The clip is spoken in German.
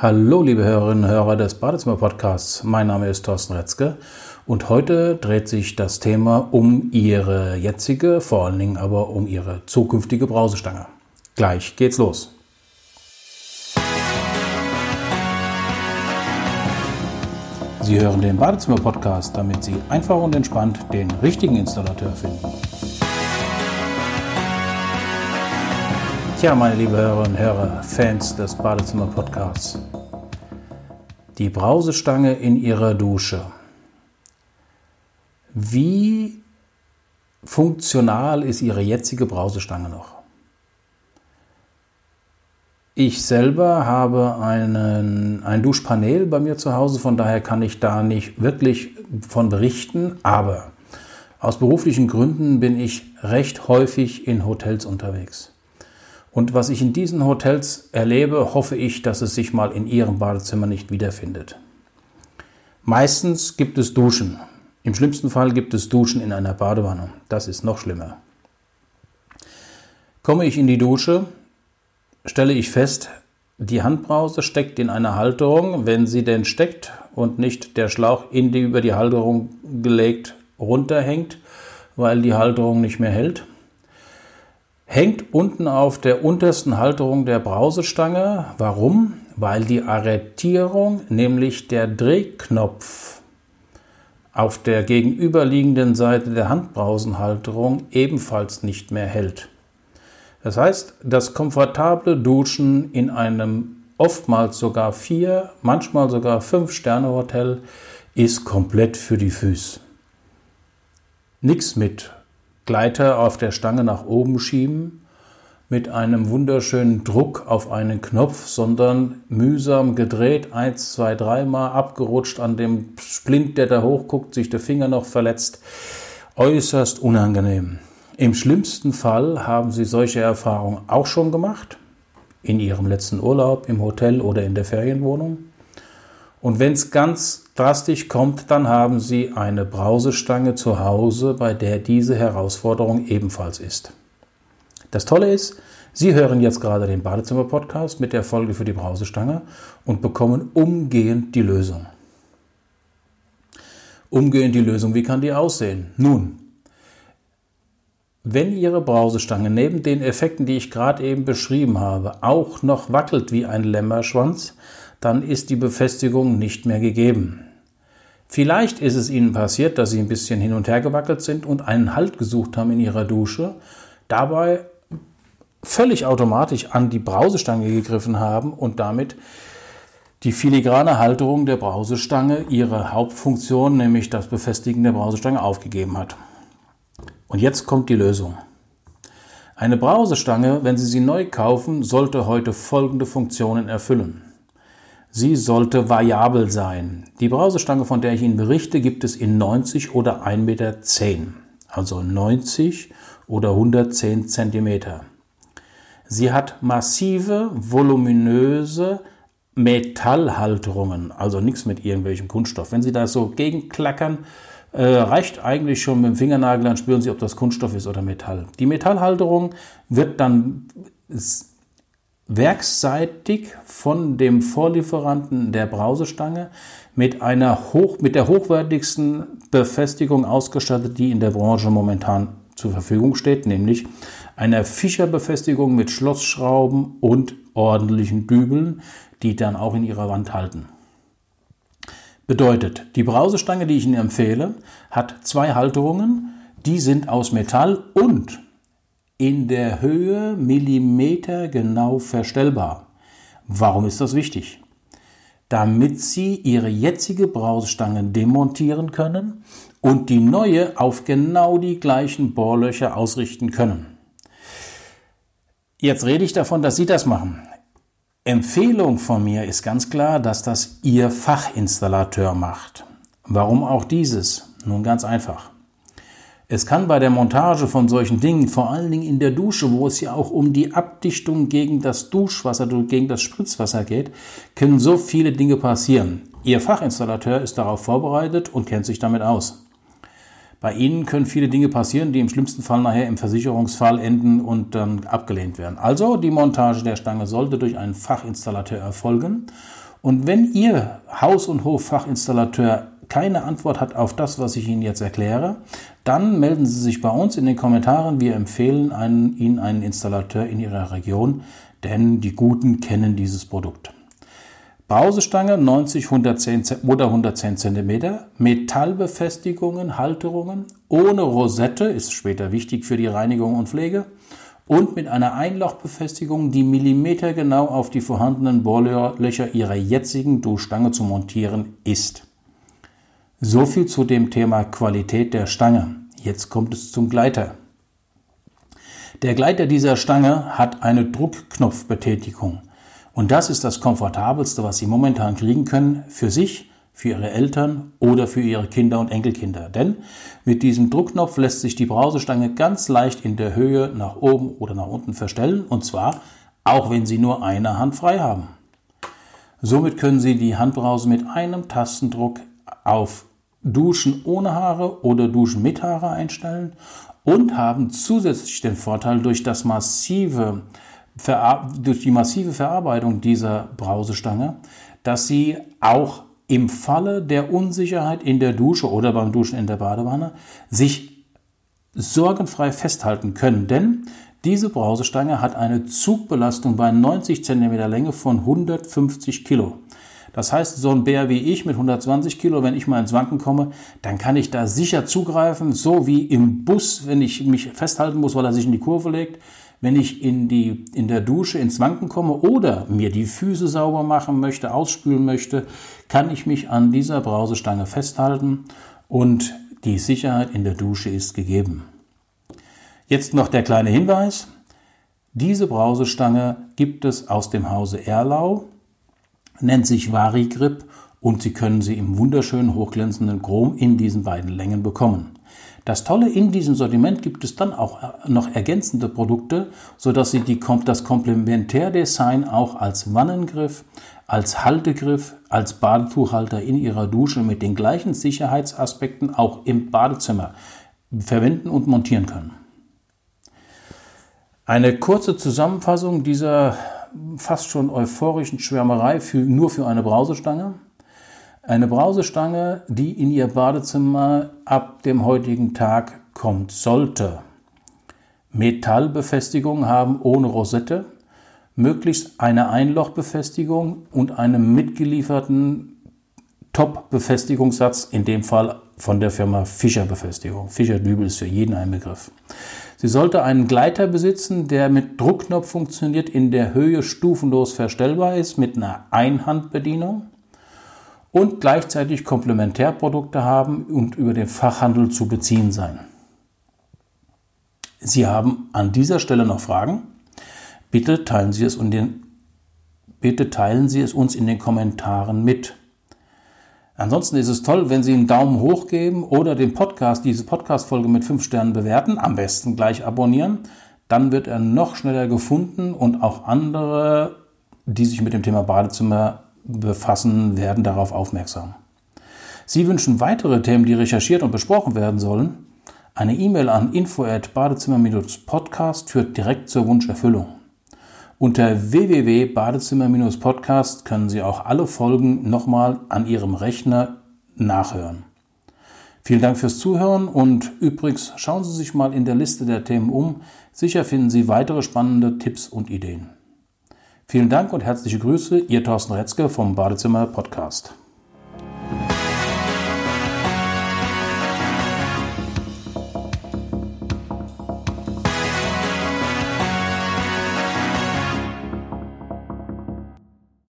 Hallo, liebe Hörerinnen und Hörer des Badezimmer-Podcasts. Mein Name ist Thorsten Retzke und heute dreht sich das Thema um Ihre jetzige, vor allen Dingen aber um Ihre zukünftige Brausestange. Gleich geht's los. Sie hören den Badezimmer-Podcast, damit Sie einfach und entspannt den richtigen Installateur finden. Tja, meine lieben Hörerinnen und Hörer, Fans des Badezimmer-Podcasts. Die Brausestange in Ihrer Dusche. Wie funktional ist Ihre jetzige Brausestange noch? Ich selber habe einen, ein Duschpanel bei mir zu Hause, von daher kann ich da nicht wirklich von berichten, aber aus beruflichen Gründen bin ich recht häufig in Hotels unterwegs. Und was ich in diesen Hotels erlebe, hoffe ich, dass es sich mal in Ihrem Badezimmer nicht wiederfindet. Meistens gibt es Duschen. Im schlimmsten Fall gibt es Duschen in einer Badewanne. Das ist noch schlimmer. Komme ich in die Dusche, stelle ich fest, die Handbrause steckt in einer Halterung, wenn sie denn steckt und nicht der Schlauch in die über die Halterung gelegt runterhängt, weil die Halterung nicht mehr hält hängt unten auf der untersten Halterung der Brausestange. Warum? Weil die Arretierung, nämlich der Drehknopf auf der gegenüberliegenden Seite der Handbrausenhalterung ebenfalls nicht mehr hält. Das heißt, das komfortable Duschen in einem oftmals sogar vier, manchmal sogar fünf Sterne Hotel ist komplett für die Füße. Nichts mit Gleiter auf der Stange nach oben schieben mit einem wunderschönen Druck auf einen Knopf, sondern mühsam gedreht, eins, zwei, dreimal abgerutscht an dem Splint, der da hochguckt, sich der Finger noch verletzt. Äußerst unangenehm. Im schlimmsten Fall haben Sie solche Erfahrungen auch schon gemacht, in Ihrem letzten Urlaub, im Hotel oder in der Ferienwohnung. Und wenn es ganz drastisch kommt, dann haben Sie eine Brausestange zu Hause, bei der diese Herausforderung ebenfalls ist. Das Tolle ist, Sie hören jetzt gerade den Badezimmer-Podcast mit der Folge für die Brausestange und bekommen umgehend die Lösung. Umgehend die Lösung, wie kann die aussehen? Nun, wenn Ihre Brausestange neben den Effekten, die ich gerade eben beschrieben habe, auch noch wackelt wie ein Lämmerschwanz, dann ist die Befestigung nicht mehr gegeben. Vielleicht ist es Ihnen passiert, dass Sie ein bisschen hin und her gewackelt sind und einen Halt gesucht haben in Ihrer Dusche, dabei völlig automatisch an die Brausestange gegriffen haben und damit die filigrane Halterung der Brausestange ihre Hauptfunktion, nämlich das Befestigen der Brausestange, aufgegeben hat. Und jetzt kommt die Lösung. Eine Brausestange, wenn Sie sie neu kaufen, sollte heute folgende Funktionen erfüllen. Sie sollte variabel sein. Die Brausestange, von der ich Ihnen berichte, gibt es in 90 oder 1,10 Meter. Also 90 oder 110 Zentimeter. Sie hat massive, voluminöse Metallhalterungen, also nichts mit irgendwelchem Kunststoff. Wenn Sie da so gegenklackern, äh, reicht eigentlich schon mit dem Fingernagel, dann spüren Sie, ob das Kunststoff ist oder Metall. Die Metallhalterung wird dann werksseitig von dem Vorlieferanten der Brausestange mit einer hoch, mit der hochwertigsten Befestigung ausgestattet, die in der Branche momentan zur Verfügung steht, nämlich einer Fischer-Befestigung mit Schlossschrauben und ordentlichen Dübeln, die dann auch in ihrer Wand halten. Bedeutet, die Brausestange, die ich Ihnen empfehle, hat zwei Halterungen, die sind aus Metall und in der Höhe Millimeter genau verstellbar. Warum ist das wichtig? Damit Sie Ihre jetzige Brausestange demontieren können und die neue auf genau die gleichen Bohrlöcher ausrichten können. Jetzt rede ich davon, dass Sie das machen. Empfehlung von mir ist ganz klar, dass das Ihr Fachinstallateur macht. Warum auch dieses? Nun ganz einfach. Es kann bei der Montage von solchen Dingen, vor allen Dingen in der Dusche, wo es ja auch um die Abdichtung gegen das Duschwasser, gegen das Spritzwasser geht, können so viele Dinge passieren. Ihr Fachinstallateur ist darauf vorbereitet und kennt sich damit aus. Bei Ihnen können viele Dinge passieren, die im schlimmsten Fall nachher im Versicherungsfall enden und dann abgelehnt werden. Also die Montage der Stange sollte durch einen Fachinstallateur erfolgen Und wenn Ihr Haus- und Hoffachinstallateur keine Antwort hat auf das, was ich Ihnen jetzt erkläre, dann melden Sie sich bei uns in den Kommentaren. Wir empfehlen einen, Ihnen einen Installateur in Ihrer Region, denn die Guten kennen dieses Produkt. Brausestange 90 110 oder 110 cm, Metallbefestigungen, Halterungen, ohne Rosette, ist später wichtig für die Reinigung und Pflege, und mit einer Einlochbefestigung, die millimetergenau auf die vorhandenen Bohrlöcher Ihrer jetzigen Duschstange zu montieren ist. So viel zu dem Thema Qualität der Stange. Jetzt kommt es zum Gleiter. Der Gleiter dieser Stange hat eine Druckknopfbetätigung. Und das ist das Komfortabelste, was Sie momentan kriegen können für sich, für Ihre Eltern oder für Ihre Kinder und Enkelkinder. Denn mit diesem Druckknopf lässt sich die Brausestange ganz leicht in der Höhe nach oben oder nach unten verstellen. Und zwar auch wenn Sie nur eine Hand frei haben. Somit können Sie die Handbrause mit einem Tastendruck auf Duschen ohne Haare oder Duschen mit Haare einstellen und haben zusätzlich den Vorteil durch das massive durch die massive Verarbeitung dieser Brausestange, dass sie auch im Falle der Unsicherheit in der Dusche oder beim Duschen in der Badewanne sich sorgenfrei festhalten können. Denn diese Brausestange hat eine Zugbelastung bei 90 cm Länge von 150 Kilo. Das heißt, so ein Bär wie ich mit 120 Kilo, wenn ich mal ins Wanken komme, dann kann ich da sicher zugreifen, so wie im Bus, wenn ich mich festhalten muss, weil er sich in die Kurve legt wenn ich in, die, in der Dusche ins Wanken komme oder mir die Füße sauber machen möchte, ausspülen möchte, kann ich mich an dieser Brausestange festhalten und die Sicherheit in der Dusche ist gegeben. Jetzt noch der kleine Hinweis. Diese Brausestange gibt es aus dem Hause Erlau, nennt sich Varigrip und Sie können sie im wunderschönen hochglänzenden Chrom in diesen beiden Längen bekommen. Das Tolle in diesem Sortiment gibt es dann auch äh, noch ergänzende Produkte, sodass Sie die, das Komplementärdesign auch als Wannengriff, als Haltegriff, als Badetuchhalter in Ihrer Dusche mit den gleichen Sicherheitsaspekten auch im Badezimmer verwenden und montieren können. Eine kurze Zusammenfassung dieser fast schon euphorischen Schwärmerei für, nur für eine Brausestange. Eine Brausestange, die in Ihr Badezimmer ab dem heutigen Tag kommt sollte. Metallbefestigung haben ohne Rosette, möglichst eine Einlochbefestigung und einen mitgelieferten Top-Befestigungssatz, in dem Fall von der Firma Fischer Befestigung. Fischer Dübel ist für jeden ein Begriff. Sie sollte einen Gleiter besitzen, der mit Druckknopf funktioniert, in der Höhe stufenlos verstellbar ist, mit einer Einhandbedienung und gleichzeitig Komplementärprodukte haben und über den Fachhandel zu beziehen sein. Sie haben an dieser Stelle noch Fragen? Bitte teilen Sie es, den, bitte teilen Sie es uns in den Kommentaren mit. Ansonsten ist es toll, wenn Sie einen Daumen hoch geben oder den Podcast, diese Podcast-Folge mit fünf Sternen bewerten, am besten gleich abonnieren. Dann wird er noch schneller gefunden und auch andere, die sich mit dem Thema Badezimmer befassen, werden darauf aufmerksam. Sie wünschen weitere Themen, die recherchiert und besprochen werden sollen? Eine E-Mail an info@badezimmer-podcast führt direkt zur Wunscherfüllung. Unter www.badezimmer-podcast können Sie auch alle Folgen nochmal an Ihrem Rechner nachhören. Vielen Dank fürs Zuhören und übrigens schauen Sie sich mal in der Liste der Themen um. Sicher finden Sie weitere spannende Tipps und Ideen. Vielen Dank und herzliche Grüße, Ihr Thorsten Retzke vom Badezimmer Podcast.